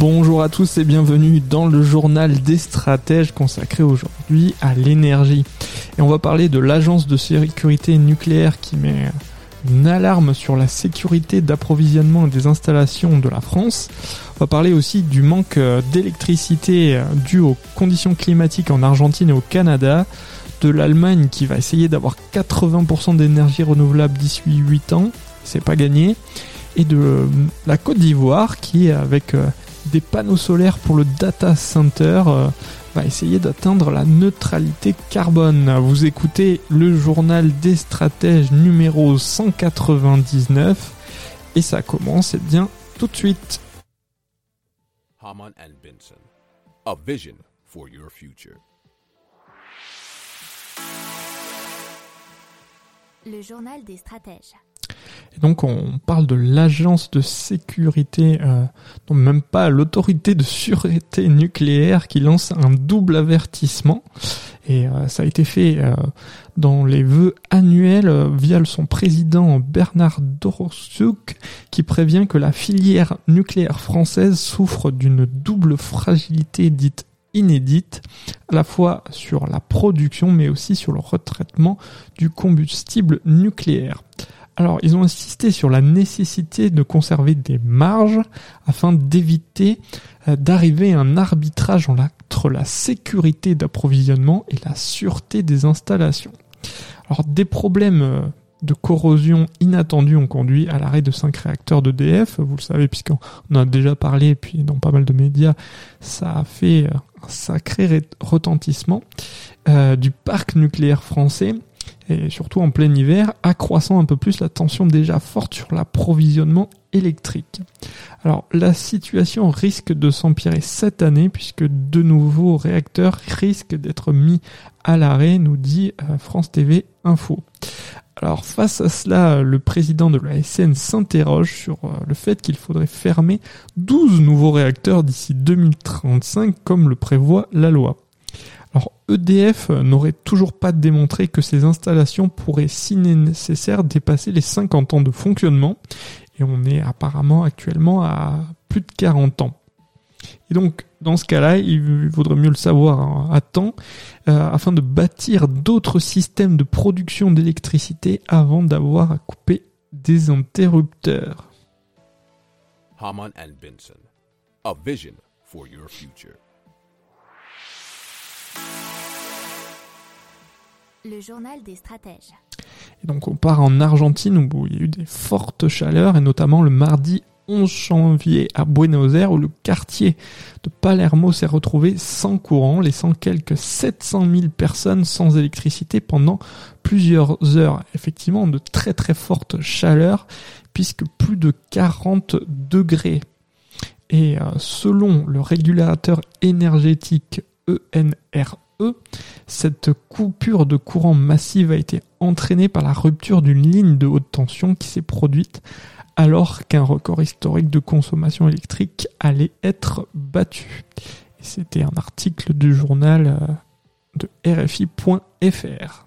Bonjour à tous et bienvenue dans le journal des stratèges consacré aujourd'hui à l'énergie. Et on va parler de l'agence de sécurité nucléaire qui met une alarme sur la sécurité d'approvisionnement des installations de la France. On va parler aussi du manque d'électricité dû aux conditions climatiques en Argentine et au Canada, de l'Allemagne qui va essayer d'avoir 80% d'énergie renouvelable d'ici 8 ans, c'est pas gagné, et de la Côte d'Ivoire qui avec des panneaux solaires pour le data center euh, va essayer d'atteindre la neutralité carbone. Vous écoutez le journal des stratèges numéro 199 et ça commence et bien tout de suite. Haman and Benson, a vision for your future. Le journal des stratèges. Et donc on parle de l'agence de sécurité, euh, non même pas l'autorité de sûreté nucléaire qui lance un double avertissement. Et euh, ça a été fait euh, dans les vœux annuels via son président Bernard Doroszczuk qui prévient que la filière nucléaire française souffre d'une double fragilité dite inédite, à la fois sur la production mais aussi sur le retraitement du combustible nucléaire. Alors, ils ont insisté sur la nécessité de conserver des marges afin d'éviter euh, d'arriver à un arbitrage entre la sécurité d'approvisionnement et la sûreté des installations. Alors, des problèmes euh, de corrosion inattendus ont conduit à l'arrêt de cinq réacteurs d'EDF. Vous le savez, puisqu'on en a déjà parlé, et puis dans pas mal de médias, ça a fait euh, un sacré retentissement du parc nucléaire français et surtout en plein hiver, accroissant un peu plus la tension déjà forte sur l'approvisionnement électrique. Alors la situation risque de s'empirer cette année puisque de nouveaux réacteurs risquent d'être mis à l'arrêt, nous dit euh, France TV Info. Alors face à cela, le président de la SN s'interroge sur euh, le fait qu'il faudrait fermer 12 nouveaux réacteurs d'ici 2035 comme le prévoit la loi. Alors EDF n'aurait toujours pas démontré que ces installations pourraient si nécessaire dépasser les 50 ans de fonctionnement et on est apparemment actuellement à plus de 40 ans. Et donc dans ce cas-là, il vaudrait mieux le savoir à temps euh, afin de bâtir d'autres systèmes de production d'électricité avant d'avoir à couper des interrupteurs. Haman and Benson, a vision for your future. Le journal des stratèges. Et donc on part en Argentine où il y a eu des fortes chaleurs et notamment le mardi 11 janvier à Buenos Aires où le quartier de Palermo s'est retrouvé sans courant, laissant quelques 700 000 personnes sans électricité pendant plusieurs heures. Effectivement, de très très fortes chaleurs puisque plus de 40 degrés. Et euh, selon le régulateur énergétique ENRE, cette coupure de courant massive a été entraînée par la rupture d'une ligne de haute tension qui s'est produite alors qu'un record historique de consommation électrique allait être battu. C'était un article du journal euh, de RFI.fr.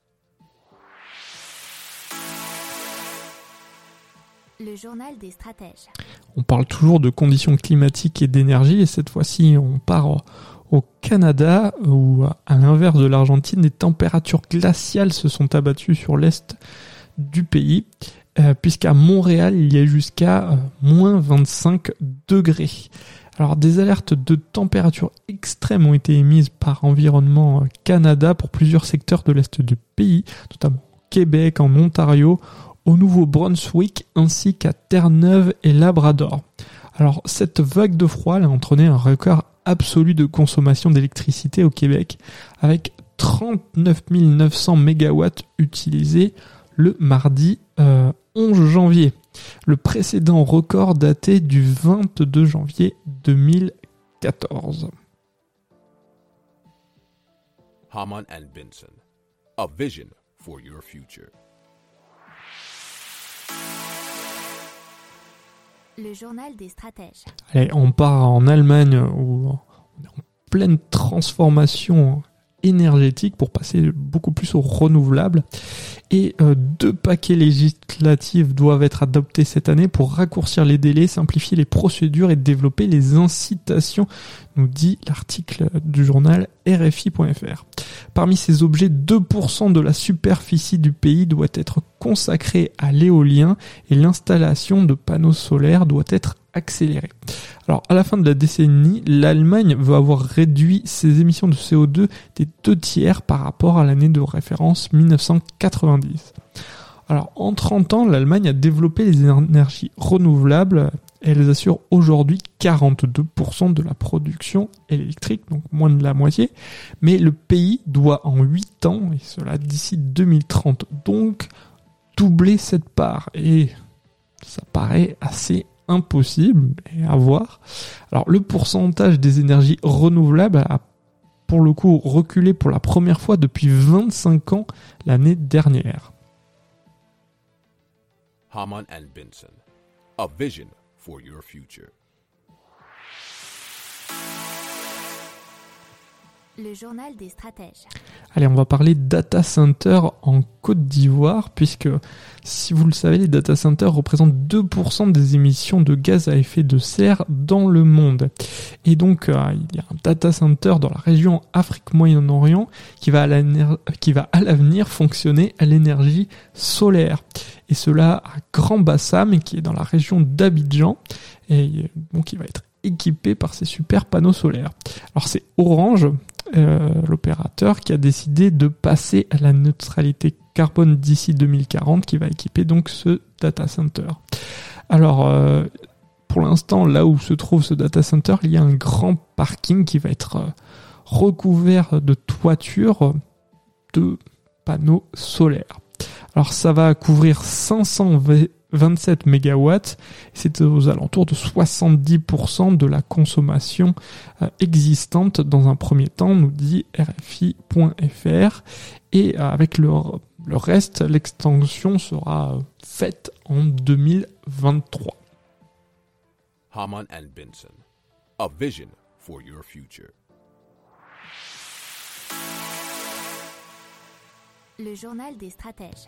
Le journal des stratèges. On parle toujours de conditions climatiques et d'énergie et cette fois-ci on part au Canada où à l'inverse de l'Argentine des températures glaciales se sont abattues sur l'est du pays, euh, puisqu'à Montréal, il y a jusqu'à euh, moins 25 degrés. Alors des alertes de température extrême ont été émises par Environnement Canada pour plusieurs secteurs de l'est du pays, notamment Québec, en Ontario, au Nouveau-Brunswick ainsi qu'à Terre-Neuve et Labrador. Alors cette vague de froid a entraîné un record absolu de consommation d'électricité au Québec avec 39 900 MW utilisés le mardi 11 euh, janvier. Le précédent record daté du 22 janvier 2014. Haman and vision. Le journal des stratèges. Allez, on part en Allemagne où on est en pleine transformation énergétique pour passer beaucoup plus au renouvelable. Et euh, deux paquets législatifs doivent être adoptés cette année pour raccourcir les délais, simplifier les procédures et développer les incitations, nous dit l'article du journal RFI.fr. Parmi ces objets, 2% de la superficie du pays doit être consacrée à l'éolien et l'installation de panneaux solaires doit être accélérée. Alors, à la fin de la décennie, l'Allemagne veut avoir réduit ses émissions de CO2 des deux tiers par rapport à l'année de référence 1990. Alors, en 30 ans, l'Allemagne a développé les énergies renouvelables elles assurent aujourd'hui 42% de la production électrique, donc moins de la moitié. Mais le pays doit en 8 ans, et cela d'ici 2030, donc doubler cette part. Et ça paraît assez impossible à voir. Alors le pourcentage des énergies renouvelables a pour le coup reculé pour la première fois depuis 25 ans l'année dernière. Haman and Benson, a vision for your future. Le journal des stratèges. Allez, on va parler data center en Côte d'Ivoire, puisque si vous le savez, les data centers représentent 2% des émissions de gaz à effet de serre dans le monde. Et donc, euh, il y a un data center dans la région Afrique-Moyen-Orient qui va à l'avenir fonctionner à l'énergie solaire. Et cela à Grand Bassam, qui est dans la région d'Abidjan, et donc il va être équipé par ces super panneaux solaires. Alors c'est Orange euh, l'opérateur qui a décidé de passer à la neutralité carbone d'ici 2040 qui va équiper donc ce data center. Alors euh, pour l'instant là où se trouve ce data center il y a un grand parking qui va être euh, recouvert de toitures de panneaux solaires. Alors ça va couvrir 500 27 MW. C'est aux alentours de 70% de la consommation euh, existante dans un premier temps, nous dit RFI.fr. Et euh, avec le, le reste, l'extension sera faite en 2023. Haman and Benson, a vision for your future. Le journal des stratèges.